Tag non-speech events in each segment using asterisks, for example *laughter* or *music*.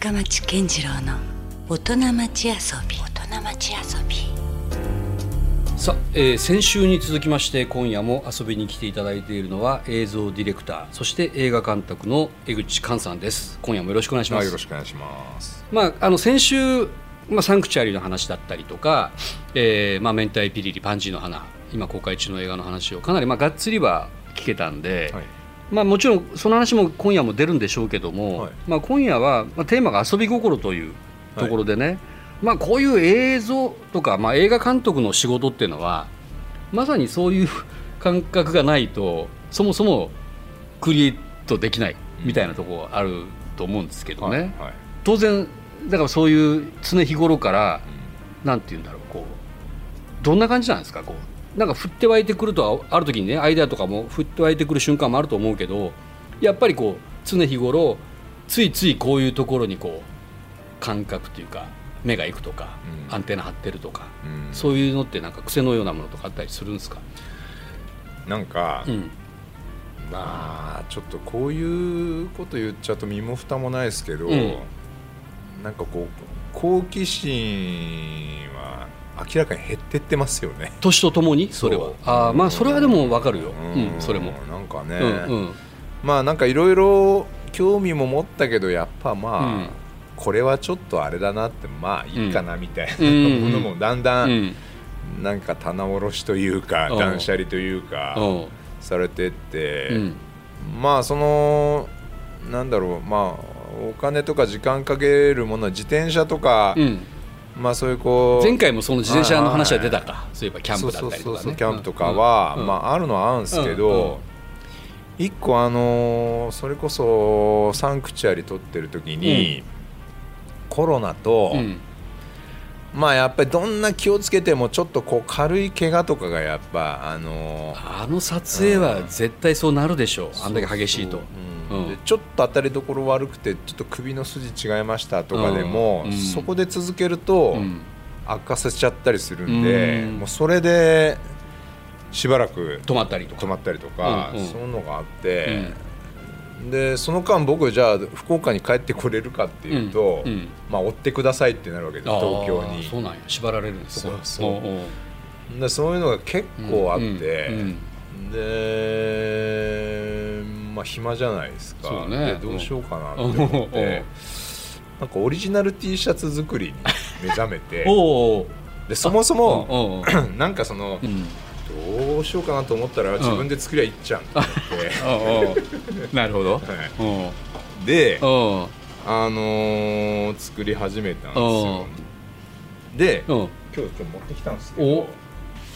深町健次郎の大人町遊び。大人町遊び。さあ、えー先週に続きまして今夜も遊びに来ていただいているのは映像ディレクターそして映画監督の江口寛さんです。今夜もよろしくお願いします。はい、よろしくお願いします。まあ、あの先週、まあ、サンクチュアリの話だったりとか、えーまあ、明太ピリリパンジーの花今公開中の映画の話をかなり、まあ、がっつりは聞けたんで、はいまあ、もちろんその話も今夜も出るんでしょうけども、はい。まあ、今夜は、まあ、テーマが遊び心というところでね、まあ、こういう映像とか、まあ、映画監督の仕事っていうのはまさにそういう感覚がないとそもそもクリエイトできないみたいなところがあると思うんですけどね。はいはい。当然だからそういう常日頃からなんて言うんだろうこうどんな感じなんですかこうなんか降って湧いてくるとはある時にねアイデアとかも降って湧いてくる瞬間もあると思うけどやっぱりこう常日頃ついついこういうところにこう感覚というか目がいくとか、うん。アンテナ張ってるとか、うん。そういうのってなんか癖のようなものとかあったりするんですか、なんか、うん。まあちょっとこういうこと言っちゃうと身も蓋もないですけど、うん。なんかこう好奇心は明らかに減ってってますよね。年とともに？それは。あーまあそれはでも分かるよ、うん。うんそれも、なんかね、うんうん。まあなんかいろいろ興味も持ったけどやっぱまあ、うん。これはちょっとあれだなってまあいいかなみたいなうん。ものもだんだうんん。なんか棚卸しというかうん。断捨離というかうん。されてって、うん。まあそのなんだろうまあお金とか時間かけるものは自転車とか、うんまあそういうこう前回もその自転車の話は出たか、そういえばキャンプだったりとかね。そうそうそうキャンプとかは、うん。まああるのはあるんですけど、うんうん一個あのーそれこそサンクチュアリ撮ってる時に、コロナと、うん。まあやっぱりどんな気をつけてもちょっとこう軽い怪我とかがやっぱあのーあの撮影は絶対そうなるでしょう、あんだけ激しいと。そうう。んうんでちょっと当たりどころ悪くてちょっと首の筋違いましたとかでも、うん。そこで続けるとうん。悪化させちゃったりするんで、うん。もうそれでしばらく止まったりとか。止まったりとか、そういうのがあって、でその間僕じゃあ福岡に帰ってこれるかっていうと、まあ追ってくださいってなるわけです東京あーそうになんや縛られるんですそうそうでそういうのが結構あって、うん。でまあ暇じゃないですか。ね。でどうしようかなって思っうん。て、なんかオリジナル T シャツ作りに目覚めて。*laughs* でそもそも *clears throat* なんかそのうん。どうしようかなと思ったら自分で作りゃいいじゃんって *laughs* なるほど。*laughs* はい。うん。であのー作り始めたんですよ。でうん。今日ちょっと持ってきたんですけおど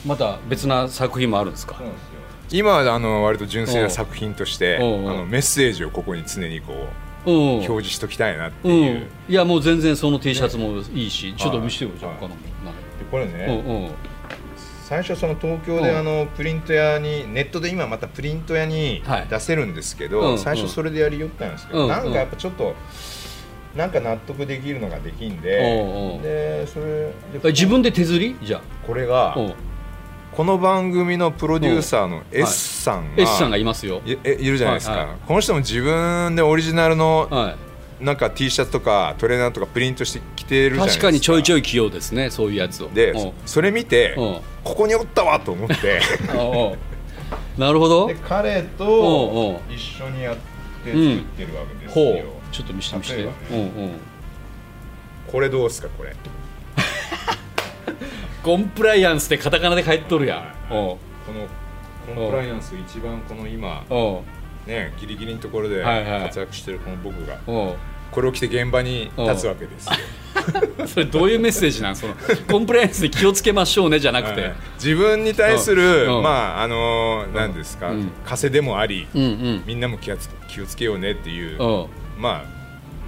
また別な作品もあるんですか？そうなんですよ今はあの割と純粋な作品としてあのメッセージをここに常にこううん。表示しときたいなってういう、ん。いやもう全然その T シャツもいいしちょっと見せてよじゃあはい。他のも。でこれね、最初その東京でうん。あのプリント屋にネットで今またプリント屋にはい。出せるんですけど、うん最初それでやりよったんですけど、うんなんかやっぱちょっとなんか納得できるのができんで、でそれ自分で手釣り？じゃこれがこの番組のプロデューサーの S さんが、S さんがいますよ。いえいるじゃないですか、はいはい。この人も自分でオリジナルのはい。なんか T シャツとかトレーナーとかプリントして着てるじゃないですか。確かにちょいちょいい器用ですねそういうやつを。でうん。それ見てうん。ここにおったわと思って。*laughs* おうおう。なるほど。で彼おうおとう一緒にやって作ってるわけですよ、ほう。ちょっと見せて見せて、例えばうんうん。これどうですかこれ *laughs* コンプライアンスってカタカナで書いてとるやん。はい。おう。このコンプライアンス一番この今ねギリギリのところではいはい。活躍してるこの僕がこれを着て現場に立つわけですよ。*laughs* それどういうメッセージなん？そのコンプライアンスに気をつけましょうねじゃなくて、はい自分に対するうん。まああのー何ですかうん。枷でもありうんうん。みんなも気をつ気をつけようねっていうう。んまあ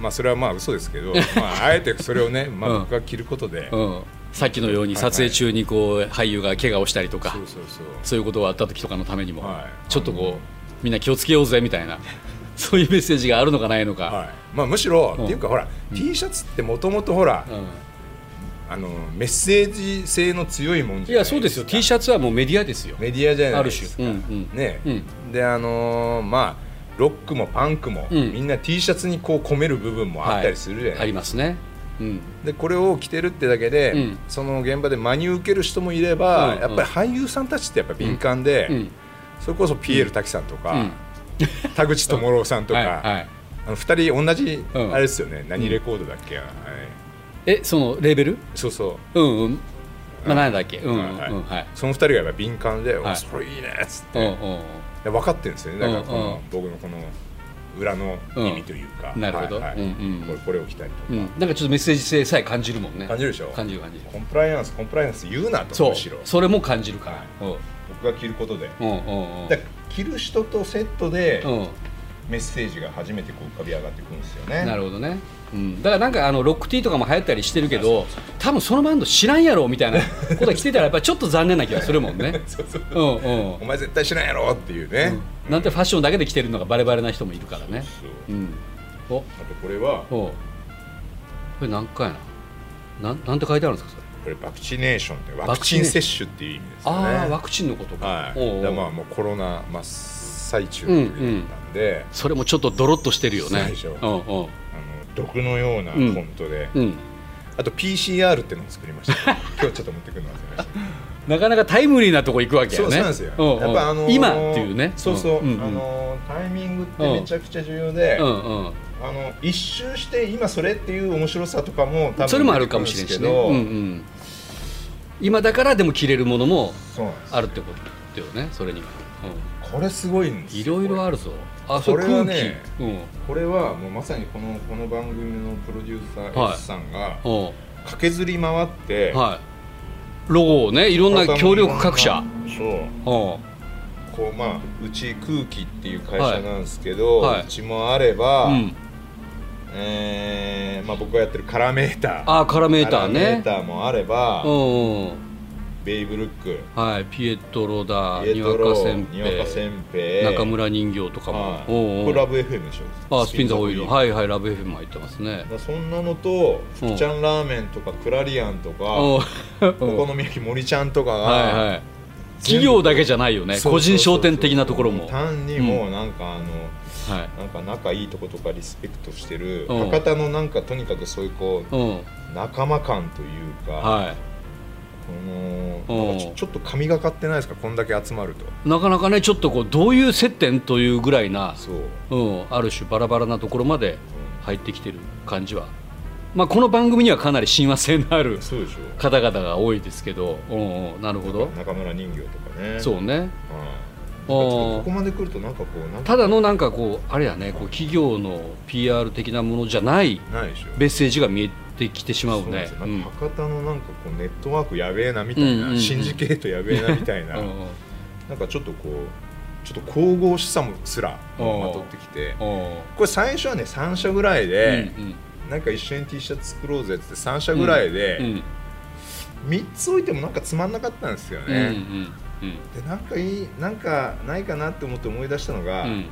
まあそれはまあ嘘ですけど *laughs* まああえてそれをねまあうん。僕が着ることでうんさっきのように撮影中にこう俳優が怪我をしたりとかそういうことがあった時とかのためにも、はい。ちょっとこうみんな気をつけようぜみたいな *laughs* そういうメッセージがあるのかないのか、はい。まあむしろうん。っていうかほら T シャツってもともとほらうん。あのメッセージ性の強いもんじゃないいやそうですよ。T シャツはもうメディアですよ。メディアじゃなあるいですか。種。うんうん。ねうん。であのーまあロックもパンクも、うん。みんな T シャツにこう込める部分もあったりするじゃない、ありますねうん。でこれを着てるってだけで、うん。その現場で真に受ける人もいれば、うんやっぱり俳優さんたちってやっぱ敏感で、うん。それこそピエール滝さんとか、うん。田口智郎さんとか、*laughs* はいはい。あの2人同じ、うんあれですよね。何レコードだっけ、はいえそのレーベル？そうそう。うんうん。まあ何だっけ？うん。うんはい。うんはい。その2人がやっぱ敏感で「はい。おそれいいね」っつって、うんうん。で分かってるんですよね。だからこの、僕のこの裏の意味というか、なるほど。はいはい。うんうん。これこれを着たりとか、うん。なんかちょっとメッセージ性さえ感じるもんね。感じるでしょ？感じる感じ。るコンプライアンスコンプライアンス言うなとそう。むしろ。それも感じるから。僕が着ることで、うんうんうん。着る人とセットでうんメッセージが初めてこう浮かび上がってくるんですよね。なるほどね、うん、だからなんかあのロックティーとかも流行ったりしてるけど多分そのバンド知らんやろみたいなことが来てたらやっぱりちょっと残念な気がするもんね。*laughs* そうそううんうん。お前絶対知らんやろっていうね、うん。なん。てファッションだけで着てるのがバレバレな人もいるからね。そううん。お。あとこれはおこれ何回やななんなんて書いてあるんですかそれ？これバクチネーションってワクチン接種っていう意味ですよね。ああワクチンのことか、はい、だからまあもうコロナ真っ最中なんで、それもちょっとドロッとしてるよね。そうでしょうんうん。あの毒のようなフォントで、うん。あと PCR っていうのを作りました。*laughs* 今日ちょっと持ってくるの忘れました。なかなかタイムリーなとこ行くわけよね。そうなんですよ、やっぱあのー今っていうね。そうそう、んん。あのータイミングってめちゃくちゃ重要で、うんうん。あの一周して今それっていう面白さとかも多分それもあるかもしれんしね、出てくるんですうんうん、今だからでも着れるものもあるってことよねそれには、これすごいんですうん、いよろいろあるぞ。あそこれはれ空気、ねこれはもうまさにこのこの番組のプロデューサーはい。S さんがうん。うん駆けずり回って、はい。ロゴをねいろんな協力各社。そう。うん。こうまあうち空気っていう会社なんですけど、はい。はいうちもあれば、うん。えーまあ、僕がやってるカラメーター。あカラメーターカラメーねターもあれば、うんうんベイブルック。はいピエトロだにわかせんにわかせべい。中村人形とかも、はい。おうおう。これラブ FM でしょ？あスピンザオイル。いはいはいラブ FM も入ってますね。そんなのと福ちゃんラーメンとかクラリアンとかお好み焼き森ちゃんとかが、はいはい。企業だけじゃないよね。個人商店的なところも。単にもうなんかあの、はい。なんか仲いいとことかリスペクトしてるうん。博多のなんかとにかくそういうこううん。仲間感というか、はこのちょっと神がかってないですか？こんだけ集まると。いなかなかねちょっとこうどういう接点というぐらいな、そう、うん、ある種バラバラなところまで入ってきてる感じは。まあこの番組にはかなり親和性のある方々が多いですけど、うんうん、なるほど。中村人形とかね。そうね。はい。あーここまで来るとなんかこうただのなんかこうあれやねこう企業の PR 的なものじゃないメッセージが見えてきてしまうね。そうなんですよ。うんなん。か博多のなんかこうネットワークやべえなみたいな、うんうんうん。シンジケートやべえなみたいな、うんうんなんかちょっとこうちょっと神々しさもすらまとってきてうんこれ最初はね3社ぐらいで、うんなんか一緒に T シャツ作ろうぜって3社ぐらいで、うん3つ置いてもなんかつまんなかったんですようんうんね、でなんかいいなんかないかなって思って思い出したのが、うんうん。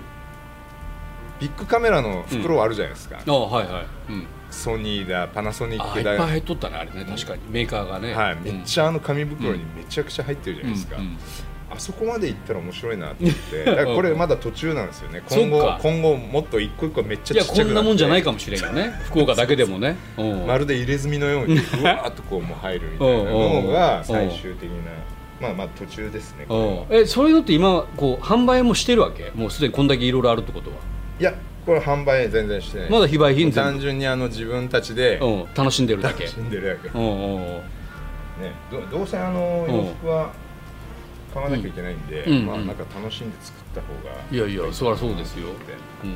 ビッグカメラの袋あるじゃないですか、あはいはい、うん、ソニーだパナソニッあいっぱいクだ入っとったねあれね。確かに。メーカーがね。はい、めっちゃあの紙袋にめちゃくちゃ入ってるじゃないですか、あそこまで行ったら面白いなと思って。*laughs* だからこれまだ途中なんですよね。今後今後もっと一個一個めっちゃいやちっちゃくなって。こんなもんじゃないかもしれんよね。*laughs* 福岡だけでもね。うん。*laughs* まるで入れ墨のようにうわーっとこうもう入るみたいなのが最終的なまあまあ途中ですねえそういうのって今こう販売もしてるわけ？もうすでにこんだけいろいろあるってことは？いやこれ販売全然してない。まだ非売品単純にあの自分たちでうん、楽しんでるだけ。楽しんでるだけ。うんうんうん。ねどどうせあのうん。洋服は買わなきゃいけないんで、うん。うんまあなんか楽しんで作った方がいやいやそりゃそうですよ。うん。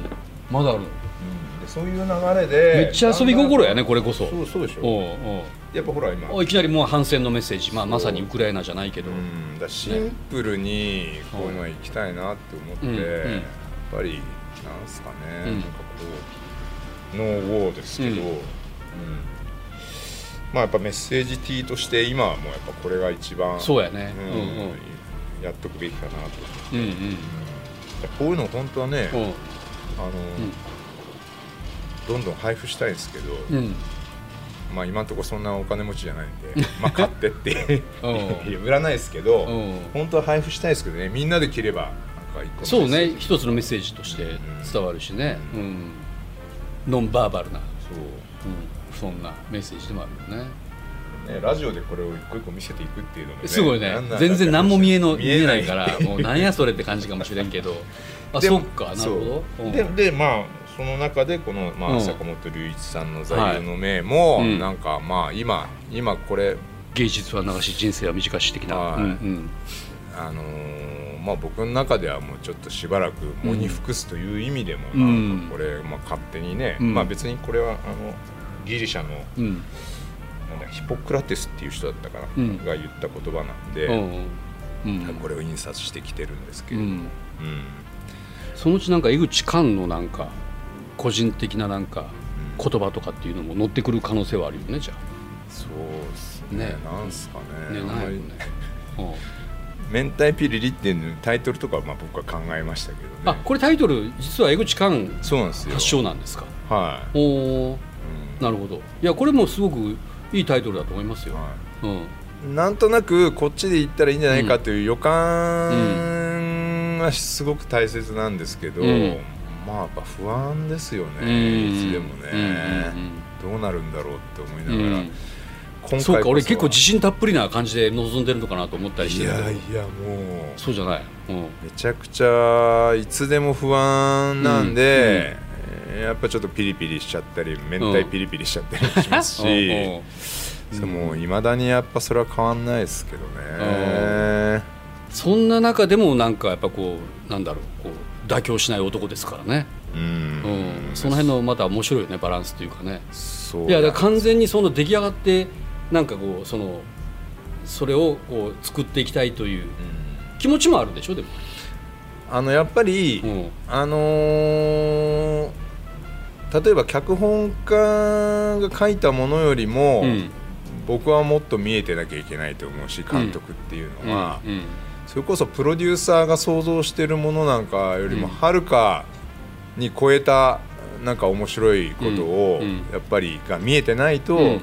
まだあるの。うん。でそういう流れでめっちゃ遊び心やねこれこそ。そうそうでしょ。おうやっぱほら今おういきなりもう反戦のメッセージ、まあ、まさにウクライナじゃないけど、うん、だシンプルにこういうのは行きたいなって思って、うん。うん。やっぱりなんすかね、うん。なんかこうノーウォーですけど、うん。うん。まあやっぱメッセージ T として今はもうやっぱこれが一番そうやね。うんうんうん。やっとくべきかなと、うんうん。うんこういうの本当はね、うん。あのどんどん配布したいんですけど、うん。まあ今のところそんなお金持ちじゃないんで *laughs* まあ買ってって売らないですけど、うん。本当は配布したいですけどね。みんなで着ればか一そうね一つのメッセージとして伝わるしね、うん。ノンバーバルな、そう。うん、そんなメッセージでもあるよね。ね、ラジオでこれを一個一個見せていくっていうのも、ね、すごいね。全然何も見えの見見えないから *laughs* もうなんやそれって感じかもしれんけど。あそっかなるほど。そう。うん。ででまあその中でこの、まあうん。坂本龍一さんの座右の銘も、はい。うん。なんかまあ今今これ芸術は長し人生は短し的な、はい。うんうんあのーまあ僕の中ではもうちょっとしばらく喪に服すという意味でも、うんなん。かこれ、まあ、勝手にね、うん。まあ別にこれはあのギリシャのうん。なんだヒポクラテスっていう人だったかな、うん。が言った言葉なんで、うんう。ん。これを印刷してきてるんですけれども、そのうちなんか江口寛のなんか個人的ななんか言葉とかっていうのも乗ってくる可能性はあるよねじゃそうですね。ね。なんすかあね。ねないよね、うん明太ピリリっていうタイトルとかはまあ僕は考えましたけどね。あこれタイトル実は江口寛発祥なんですか？はおおい、なるほど。いやこれもすごくいいタイトルだと思いますよ、うんはうん。いなんとなくこっちで行ったらいいんじゃないかという予感はすごく大切なんですけど、うん。まあやっぱ不安ですようん。ね、いつでもね、うんどうなるんだろうって思いうんうんながら、うん今回そ。うか俺結構自信たっぷりな感じで臨んでるのかなと思ったりしいてるけど。やいやもう。そうじゃない、うん、めちゃくちゃいつでも不安なんで、えーやっぱちょっとピリピリしちゃったり明太ピリピリしちゃったりしますし、うんでもいまだにやっぱそれは変わんないですけどね、そんな中でもなんかやっぱこうなんだろうこう妥協しない男ですからね、うん。うん、その辺のまた面白いよねバランスというかね。そう。いや完全にその出来上がってなんかこうそのそれをこう作っていきたいといううん。気持ちもあるでしょでも、あのやっぱり、うん。あのー例えば脚本家が書いたものよりも、うん。僕はもっと見えてなきゃいけないと思うし監督っていうのは、うん。それこそプロデューサーが想像してるものなんかよりもうん。はるかに超えたなんか面白いことをやっぱりが見えてないと、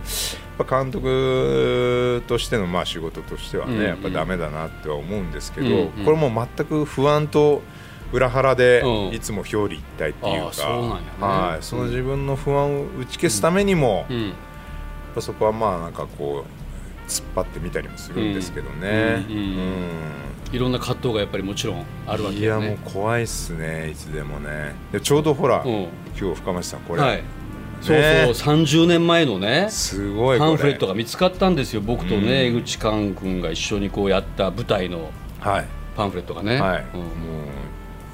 ぱ監督としてのまあ仕事としてはね、うんやっぱダメだなっては思うんですけど、うんうん。これも全く不安と裏腹でうん。いつも表裏一体っていうか、はい、その自分の不安を打ち消すためにも、やっうんぱそこはまあなんかこう突っ張ってみたりもするんですけどね。うんいろんな葛藤がやっぱりもちろんあるわけいやもう怖いっすねいつでもね。でちょうどほら、うん。今日深町さんこれ、はいそうそう30年前のねすごいパンフレットが見つかったんですよ。僕とうん。ね江口寛君が一緒にこうやった舞台のはい、パンフレットがね、はい。うん。もう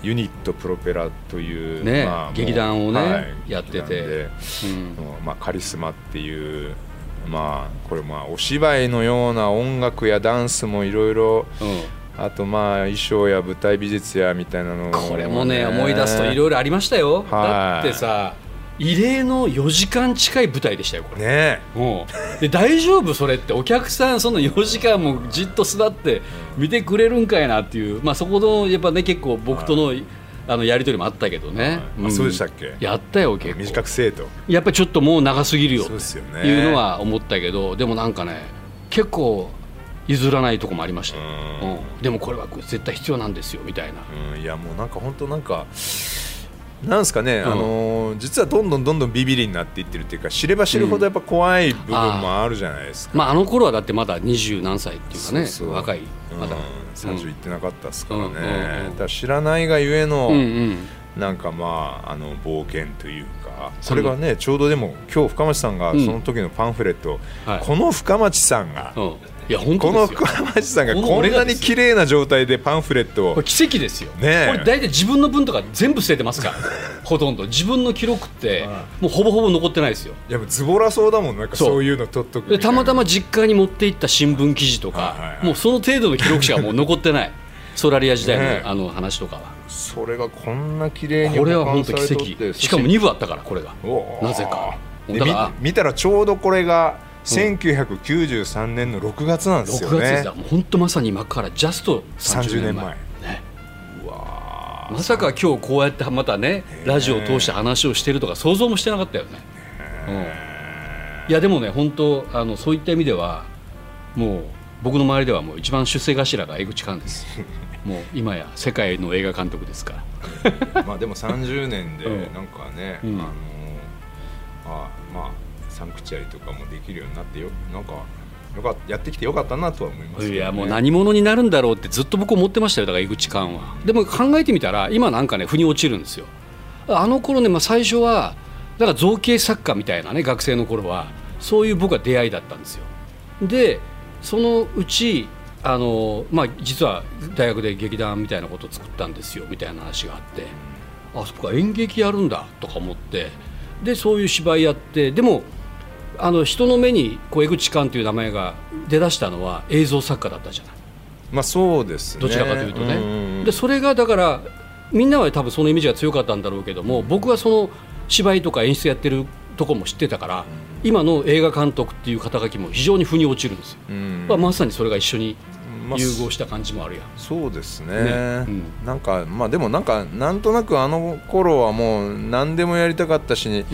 ユニットプロペラという、ね劇団をねはい。やってて。まあ、カリスマっていうまあこれまあお芝居のような音楽やダンスもいろいろうん。あとまあ衣装や舞台美術やみたいなのこれもね思い出すといろいろありましたよ、はい。だってさ異例の4時間近い舞台でしたよこれ、ねうん。で大丈夫？それってお客さんその4時間もじっと座って見てくれるんかいなっていう、まあ、そこのやっぱね結構僕との,、あのやり取りもあったけどね、あそうでしたっけ？やったよ結構。短くせえと。やっぱりちょっともう長すぎるよ。っていうのは思ったけどでもなんかね結構譲らないとこもありました。うん。でもこれは絶対必要なんですよみたいな、うん、いやもうなんか本当なんかなんですかね、うん。あのー実はどんどんどんどんビビりになっていってるっていうか知れば知るほどやっぱ怖い部分もあるじゃないですか、まあ、あの頃はだってまだ二十何歳っていうかね若いまだ、うん、30いってなかったですからね、うんうんうん。だ知らないがゆえの、うんうん。なんかまああの冒険というかそれがねちょうどでも今日深町さんがうん。その時のパンフレット、はい。この深町さんが、うん、いや本この当ですよ。深町さんがこのこんなに綺麗な状態でパンフレットを。奇跡ですよ、ねえ。これ大体自分の分とか全部捨ててますから *laughs* ほとんど。自分の記録ってもうほぼほぼ残ってないですよ。いやもうズボラそうだもん。なんかそう。いうの取っとくたまたま実家に持っていった新聞記事とか、はいはいはい。もうその程度の記録しかもう残ってない。*laughs* ソラリア時代の,、あの話とかは。それがこんな綺麗にこれは本当奇跡。しかも2部あったからこれが。なぜか。か見たらちょうどこれが1993年の6月なんですよ6月ですねよもう本当まさに今からジャスト30年前30年前ね、まさか今日こうやってまたねラジオを通して話をしてるとか想像もしてなかったよね、うん、いやでもね本当あのそういった意味ではもう僕の周りではもう一番出世頭が江口寛です。*laughs* もう今や世界の映画監督ですから。まあでも30年でうん。なんかね、うん。あのあまあサンクチュアリとかもできるようになってよなんかよかやってきてよかったなとは思います、ね、いやもう何者になるんだろうってずっと僕思ってましたよだから江口寛は。でも考えてみたら今なんかね腑に落ちるんですよ。あの頃ね、まあ、最初はだから造形作家みたいなね学生の頃はそういう僕は出会いだったんですよ。でそのうちあの、まあ、実は大学で劇団みたいなことを作ったんですよみたいな話があって。あそこは演劇やるんだとか思って。でそういう芝居やって。でもあの人の目にこう江口寛という名前が出だしたのは映像作家だったじゃない。まあそうですね。どちらかというとね、でそれがだからみんなは多分そのイメージが強かったんだろうけども僕はその芝居とか演出やってるとこも知ってたから、今の映画監督っていう肩書きも非常に腑に落ちるんですよ、うん。まあ、まさにそれが一緒にまあ融合した感じもあるやん、そうですね。ね。うん。なんかまあでもなんかなんとなくあの頃はもう何でもやりたかったし、うん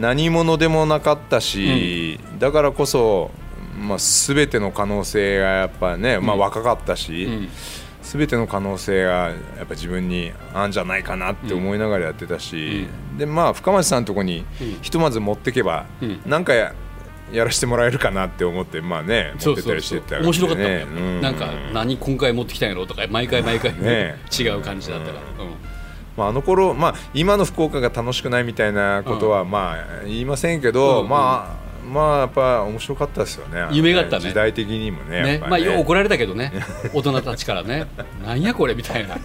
何者でもなかったし、だからこそ、まあ、全ての可能性がやっぱね、まあ、うん若かったし、うん。全ての可能性がやっぱ自分にあんじゃないかなって思いながらやってたし、でまあ深町さんのとこにうん。ひとまず持ってけば、うん。なんかややらせてもらえるかなって思ってまあね持ってったりしてたわけで面白かったうん。なんか何今回持ってきたんやろとか毎回毎回、ね。*laughs* 違う感じだったから、うんまあ、あの頃、まあ今の福岡が楽しくないみたいなことはまあ言いませんけど、うんうんまあまあやっぱ面白かったですよね。夢があったね。時代的にもねやっぱね。まあ、ようね怒られたけどね。*laughs* 大人たちからね。なんやこれみたいな。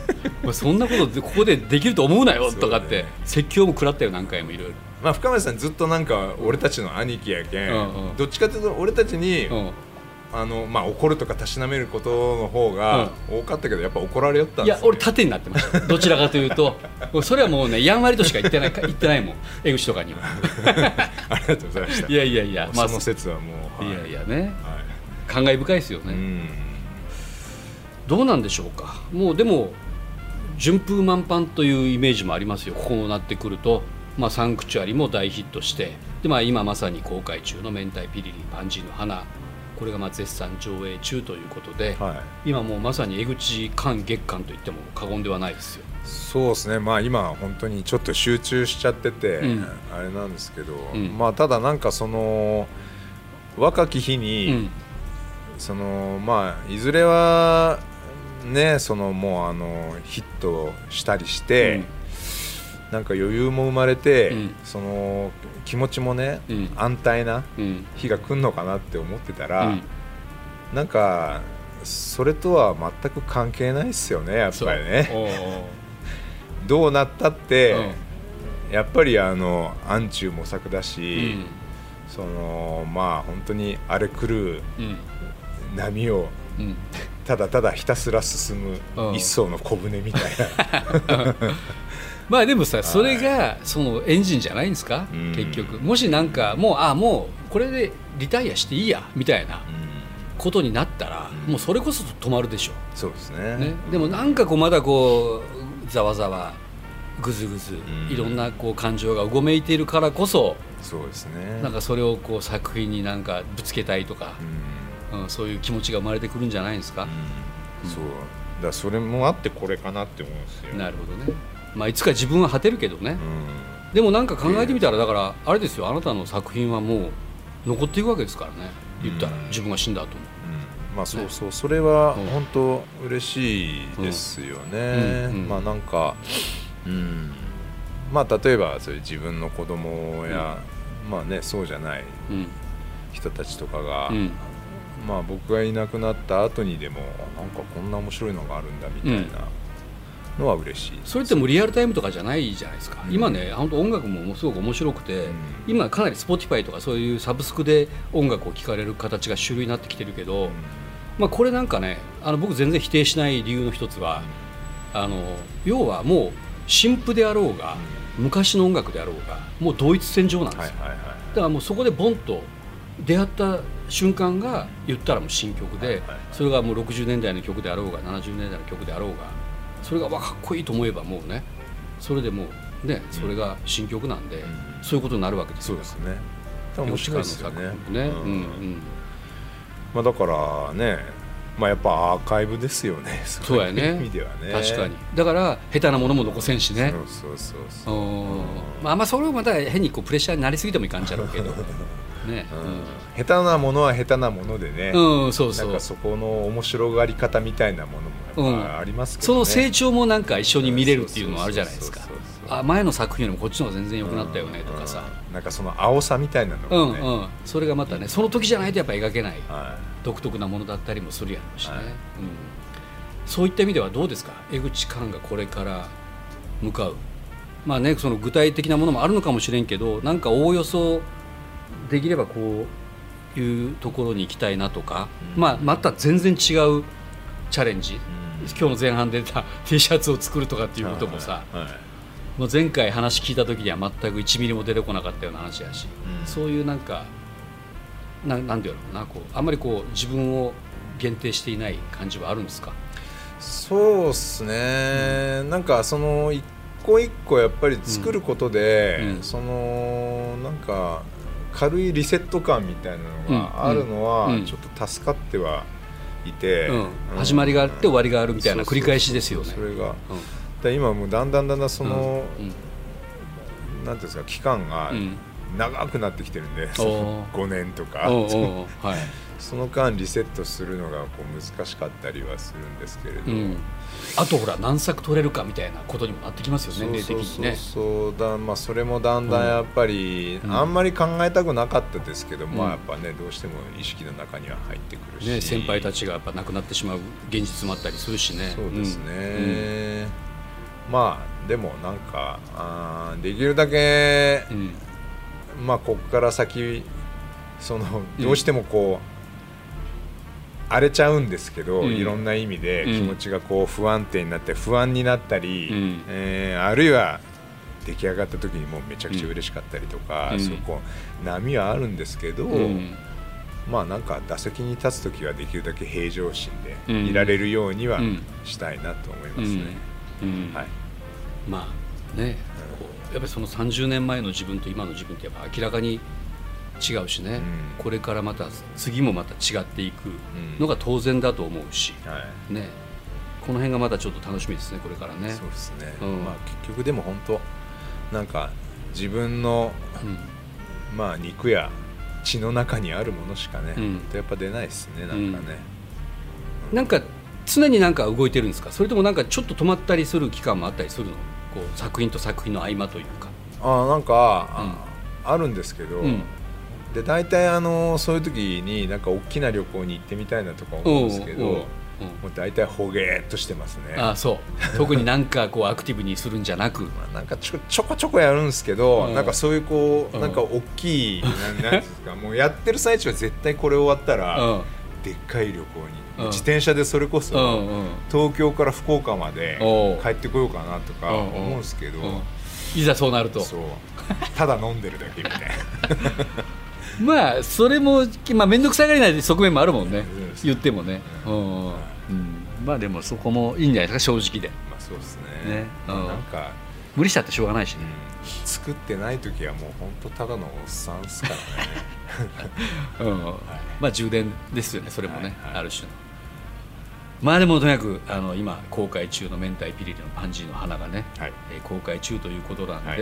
そんなことここでできると思うなよとかって、ね説教も食らったよ何回もいろいろ。まあ深町さんずっとなんか俺たちの兄貴やけん、うんうん。どっちかというと俺たちに、うんあのまあ、怒るとかたしなめることの方が多かったけどやっぱ怒られよったんいですよ、ね、や俺縦になってました。*laughs* どちらかというと。それはもうねやんわりとしか言ってないか言ってないもん。江口とかには。*laughs* ありがとうございました。いやいやいやまあその説はもう、いはい。やいやね。はい。感慨深いですよね、うん。どうなんでしょうか。もうでも順風満帆というイメージもありますよ。ここになってくると、まあ、サンクチュアリも大ヒットして。で、まあ、今まさに公開中の「明太ピリリパンジーの花」これがまあ絶賛上映中ということで、はい。今もうまさに江口館月間と言っても過言ではないですよ。そうですね。まあ今本当にちょっと集中しちゃってて、うん。あれなんですけど、ん。まあただなんかその若き日うに、ん。そのまあいずれはねそのもうあのヒットしたりして、なんか余裕も生まれて、うん。その気持ちもね、うん。安泰なうん。日が来るのかなって思ってたら、うん。なんかそれとは全く関係ないですよねやっぱりね。そう。*laughs* どうなったって、うん。やっぱりあの暗中模索だうし、ん。そのまあ本当に荒れ狂ううん。波をうん。ただただひたすら進うん。む一艘の小舟みたいな *laughs* まあでもさそれがそのエンジンじゃないんですか？うん。結局。もしなんかもうあもうこれでリタイアしていいやみたいなことになったらうん。もうそれこそ止まるでしょ。そうですね。ね、でもなんかこうまだこうざわざわぐずぐずん。いろんなこう感情がうごめいているからこそそうですね。なんかそれをこう作品になんかぶつけたいとかう、んうん、そういう気持ちが生まれてくるんじゃないんですか、うんそうだそれもあってこれかなって思うんですよ。なるほどね、まあ、いつか自分は果てるけどね、うん。でもなんか考えてみたらだからあれですよあなたの作品はもう残っていくわけですからね。言ったらうん。自分が死んだ後も。うん。まあそうそう。それはうん。本当嬉しいですよね、うん。うん。まあなんかうん。まあ例えばそういう自分の子供や、まあねそうじゃないうん。人たちとかが、うんまあ僕がいなくなった後にでもなんかこんな面白いのがあるんだみたいなのは嬉しいです、それってもうリアルタイムとかじゃないじゃないですか、うん。今ね本当音楽もすごく面白くて、うん。今かなり Spotify とかそういうサブスクで音楽を聴かれる形が主流になってきてるけど、まあ、これなんかねあの僕全然否定しない理由の一つは、あの要はもう新譜であろうが、昔の音楽であろうがもう同一線上なんですよ、はいはいはい。だからもうそこでボンと出会った瞬間が言ったらもう新曲で、それがもう60年代の曲であろうが70年代の曲であろうがそれがわかっこいいと思えばもうねそれでもうねそれが新曲なんで、ん。そういうことになるわけですよ。ね。面白いですよね。ね、うんうん。まあ、だからねまあやっぱアーカイブですよね。そうやね。い意味ではね。確かに。だから下手なものも残せんしね。そうそうそうまああんまそれをまた変にこうプレッシャーになりすぎてもいかんちゃろうけど。ね。うん。下手なものは下手なものでね、うん、うん、そうそう。なんかそこの面白がり方みたいなものもやっぱありますけどね、その成長もなんか一緒に見れるっていうのもあるじゃないですか。あ前の作品よりもこっちの方が全然良くなったよねとかさ。うん。なんかその青さみたいなうのがね、んうん。それがまたねその時じゃないとやっぱ描けない。は独特なものだったりもするやろうしね、はい。うん、そういった意味ではどうですか？江口寛がこれから向かう。まあねその具体的なものもあるのかもしれんけどなんかおおよそできればこういうところに行きたいなとか、うん。まあまた全然違うチャレンジ、い今日の前半で出た T シャツを作るとかっていうこともさ、はいはいもう前回話聞いた時には全く1ミリも出てこなかったような話やし、うん。そういうなんかななんていうのなこうあんまりこう自分を限定していない感じはあるんですか？そうっすね、なんかその一個一個やっぱり作ることで、うん。うん。そのなんか軽いリセット感みたいなのがあるのはうん。うん。ちょっと助かってはいて、うん。うん始まりがあって終わりがあるみたいな繰り返しですよね。それが。うん。で今もうだんだんだんだんその、うん。なんていうんですか期間がうん長くなってきてるんで、ー。その5年とか、はい。その間リセットするのがこう難しかったりはするんですけれど、うん、あとほら何作取れるかみたいなことにもなってきますよそう年齢的そう。そうそうだ、まあ、それもだんだんやっぱり、うん。あんまり考えたくなかったですけど、うん。まあやっぱねどうしても意識の中には入ってくるし、ね先輩たちがやっぱ亡くなってしまう現実もあったりするしね。そうですうん。ね、まあでもなんかあーできるだけ、うんまあここから先そのどうしてもこう、荒れちゃうんですけど、うん。いろんな意味でうん。気持ちがこう不安定になって不安になったり、うん。えーあるいは出来上がった時にもうめちゃくちゃ嬉しかったりとか、うん。そこ波はあるんですけど、うん。まあなんか打席に立つ時はできるだけ平常心うん。でいられるようにはうん。したいなと思いますね。はい。まあねやっぱりその30年前の自分と今の自分ってやっぱ明らかに違うしね、うん。これからまた次もまた違っていくのが当然だと思うし、はい。ね。この辺がまたちょっと楽しみですねこれからね。そうですね、うん。まあ、結局でも本当なんか自分の、うん。まあ、肉や血の中にあるものしかね、うん。やっぱ出ないですねなんかね、なんか常になんか動いてるんですか？それともなんかちょっと止まったりする期間もあったりするの？こう作品と作品の合間というか。あなんか、ああるんですけど、うん。で大体あのそういう時になんか大きな旅行に行ってみたいなとか思うんですけど、うんうんう。んもう大体ほげーっとしてますね。ああそう。特になんかこうアクティブにするんじゃなく。*laughs* まあなんかちょちょこちょこやるんですけど、うん。なんかそういうこう、うん。なんか大きいなんなんですかもうやってる最中は絶対これ終わったら、うん。でっかい旅行に、うん。自転車でそれこそ、うんうん。東京から福岡まで帰ってこようかなとか思うんですけど、うん。いざそうなると。そう。ただ飲んでるだけみたいな。*laughs* まあそれもまあ面倒くさがりない側面もあるもんね。うん。言ってもね、ううん。まあでもそこもいいんじゃないですか正直で。まあそうですね。ね。うん。なんか、無理したってしょうがないしね、うん。作ってない時はもう本当ただのおっさんっすからね。*laughs* うん。*laughs* まあ充電ですよねそれもね、はいはい。ある種のまあでもとにかくあの今公開中の明太ピリリのパンジーの花がね、はい。えー公開中ということなんで、はい。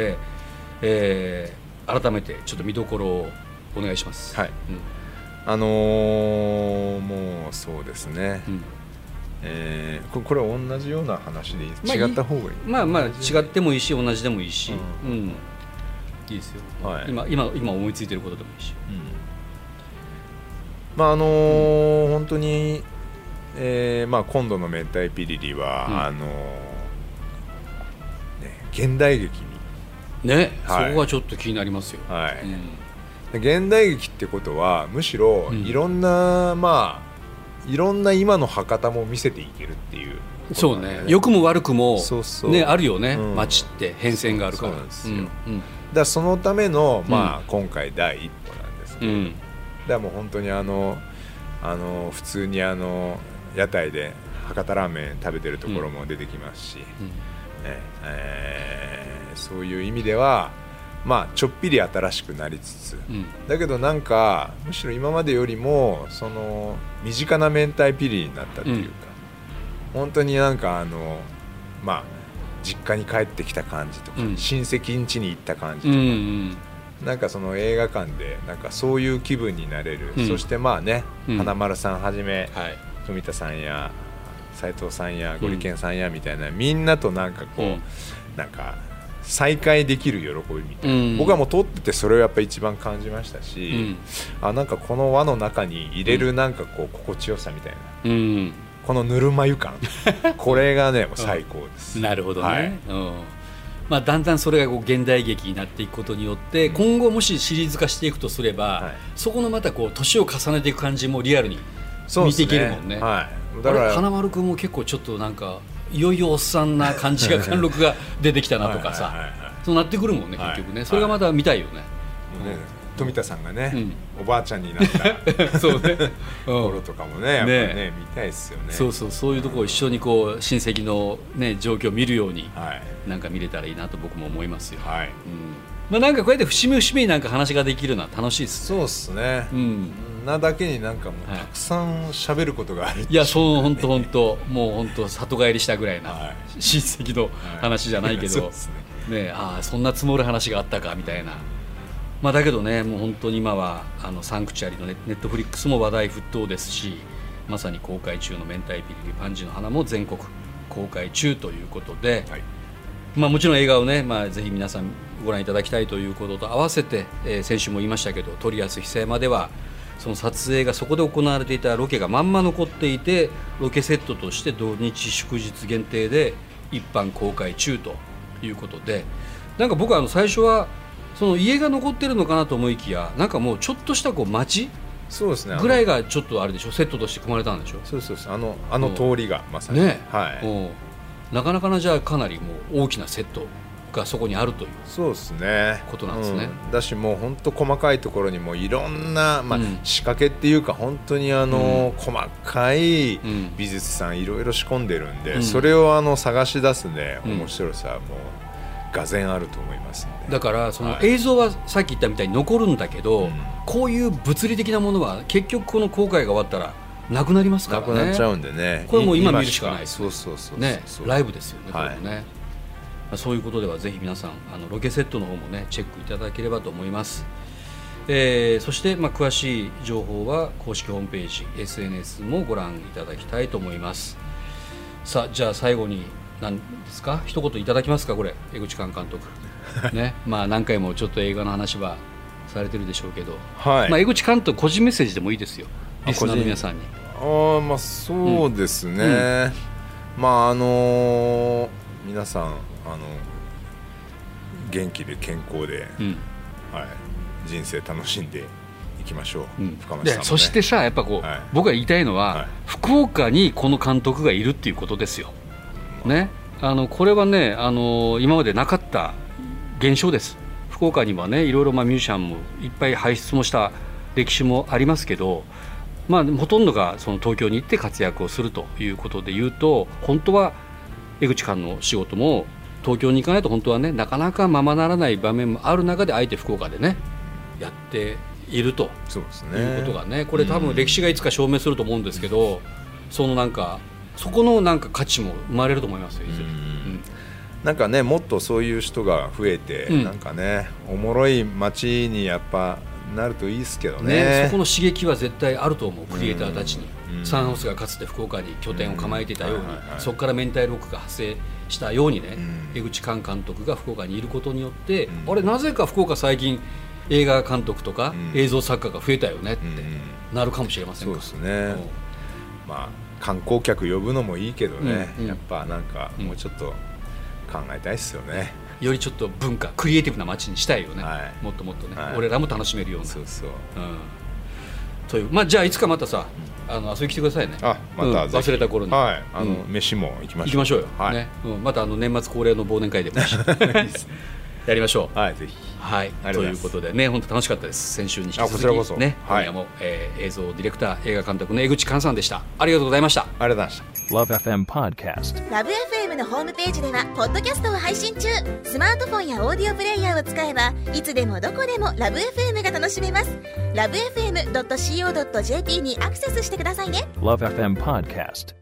えー改めてちょっと見どころをお願いします。はい。うん。あのーもうそうですね、うん。えーここれ同じような話でいい？まあ違った方がいい？まあまあ違ってもいいし同じでもいいし、ううん。んいいですよ、はい。今今今思いついてることでもいいし、うん。まああのー本当に、えーまあ、今度の「明太ピリリは」うん。あのーね、現代劇に、ね、はい。そこがちょっと気になりますよ、はい。うん。で現代劇ってことはむしろうん。いろんな、まあいろんな今の博多も見せていけるっていうことそうね。良くも悪くもそうそう。ねあるよね、うん。街って変遷があるから。そうなんですよ。うん。だからそのための、まあ今回第一歩なんですけど、うん。だからもう本当にあのあの普通にあの屋台で博多ラーメン食べてるところも出てきますし、うん。ねえーそういう意味ではまあちょっぴり新しくなりつつ、うん。だけどなんかむしろ今までよりもその身近な明太ピリになったっていうか、本当になんかあのまあ実家に帰ってきた感じとか、うん。親戚ん家に行った感じうとか、んうん。なんかその映画館でなんかそういう気分になれる、うん。そしてまあね、うん。花丸さんはじめはい富田さんや斉藤さんやゴリケンさんやみたいな、みんなとなんかこう、うん。なんか再会できる喜びみたいな、うん。僕はもう撮っててそれをやっぱ一番感じましたし、うん。あなんかこの輪の中に入れるなんかこう心地よさみたいな。うん。このぬるま湯感。*laughs* これがねもう最高です、なるほどね、はい。うん。まあ、だんだんそれがこう現代劇になっていくことによって今後もしシリーズ化していくとすれば、はい。そこのまたこう年を重ねていく感じもリアルに見ていけるもんね。はい、だだから花丸君も結構ちょっとなんかいよいよおっさんな感じが貫禄が出てきたなとかさ。そうなってくるもんねはい。結局ね。それがまた見たいよね、ね富田さんがね、うん。おばあちゃんになった *laughs* そうね、う頃ん、とかもねやっぱりね。見たいですよね。そうそうそういうところを一緒にこう親戚の、ね、状況を見るようにはい。なんか見れたらいいなと僕も思いますよ、はい。うん。まあ、なんかこうやって節目節目になんか話ができるのは楽しいですそうっすね、うんなだけになんかもうはい。たくさん喋ることがあるいやそう本当本当もう本当里帰りしたぐらいなはい。親戚の話じゃない。けど、そうっすね。ねああそんな積もる話があったかみたいな、まあ、だけどねもう本当に今はあのサンクチュアリのネネットフリックスも話題沸騰ですしまさに公開中の「明太ピリリパンジの花」も全国公開中ということで、はい。まあ、もちろん映画をね、まあ、ぜひ皆さんご覧いただきたいということと合わせて、えー先週も言いましたけど鳥安久山ではその撮影がそこで行われていたロケがまんま残っていてロケセットとして土日祝日限定で一般公開中ということでなんか僕はあの最初はその家が残ってるのかなと思いきやなんかもうちょっとしたこう街そうですね。ぐらいがちょっとあれでしょ？セットとして組まれたんでしょ？そうそうそうあのあの通りがまさに、ねはい。う。んなかなかなじゃあかなりもう大きなセットがそこにあるというそうですね。ことなんですね。うん。だしもう本当細かいところにもいろんな、まあうん。仕掛けっていうか本当にあの、細かいうん。美術さんいろいろ仕込んでるんで、うん。それをあの探し出すねうん。面白さはもうがぜんあると思いますだからそのはい。映像はさっき言ったみたいに残るんだけど、うん。こういう物理的なものは結局この公開が終わったらなくなりますからね。なくなっちゃうんでね。これもう今い見るしかないですそうそうそうライブですよねこはいれもね、まあそういうことではぜひ皆さんあのロケセットの方もねチェックいただければと思います、えーそして、まあ、詳しい情報は公式ホームページ SNS もご覧いただきたいと思います。さあじゃあ最後に何ですか？一言いただきますかこれ。江口監監督。*laughs* ね。まあ何回もちょっと映画の話はされてるでしょうけど、はい、まあ、江口監督個人メッセージでもいいですよ。リスナーの皆さんに。あーまあそうですね、まああのー皆さんあの元気で健康で、うん。はい、人生楽しんでいきましょう、うん。深町さんも、ね、でそしてさやっぱこう、はい。僕が言いたいのは、はい。福岡にこの監督がいるっていうことですよ。ね、あのこれはねあの今までなかった現象です。福岡にはねいろいろまあミュージシャンもいっぱい輩出もした歴史もありますけど、まあ、ほとんどがその東京に行って活躍をするということで言うと本当は江口館の仕事も東京に行かないと本当はねなかなかままならない場面もある中であえて福岡でねやっていると。そうですね。いうことがねこれ多分歴史がいつか証明すると思うんですけど、そのなんかそこのなんか価値も生まれると思いますよ、いずれうん。なんかねもっとそういう人が増えて、うん。なんかねおもろい街にやっぱなるといいですけどうんね。ねそこの刺激は絶対あると思うクリエイターたちに、うん。サンハウスがかつて福岡に拠点を構えていたように、そこから明太ロックが派生したようにね、うん。江口寛監督が福岡にいることによって、うん。あれなぜか福岡最近映画監督とかうん。映像作家が増えたよねってうんなるかもしれませんか、そうですね、まあ観光客呼ぶのもいいけどね、やっぱなんかもうちょっと考えたいですよね、よりちょっと文化クリエイティブな街にしたいよね、はい。もっともっとね、はい。俺らも楽しめるような。そうそう。うんという。まあじゃあいつかまたさあの遊びに来てくださいね。あまたうん忘れた頃に。はい。あの、うん。飯も行きましょう。行きましょうよ、はい、ね。うん、またあの年末恒例の忘年会でもいいし *laughs* やりましょう。はいぜひ。はい。ありがとうございます。ということでね本当楽しかったです。先週に引き続きあこちらこそ。ね、はい。今夜も、えー映像ディレクター映画監督の江口寛さんでした。ありがとうございました。ありがとうございました。Love FM Podcast. ラブ f m のホームページではポッドキャストを配信中。スマートフォンやオーディオプレイヤーを使えばいつでもどこでもラブ f m が楽しめます。ラブ FM.co.jp にアクセスしてくださいね。Love FM Podcast.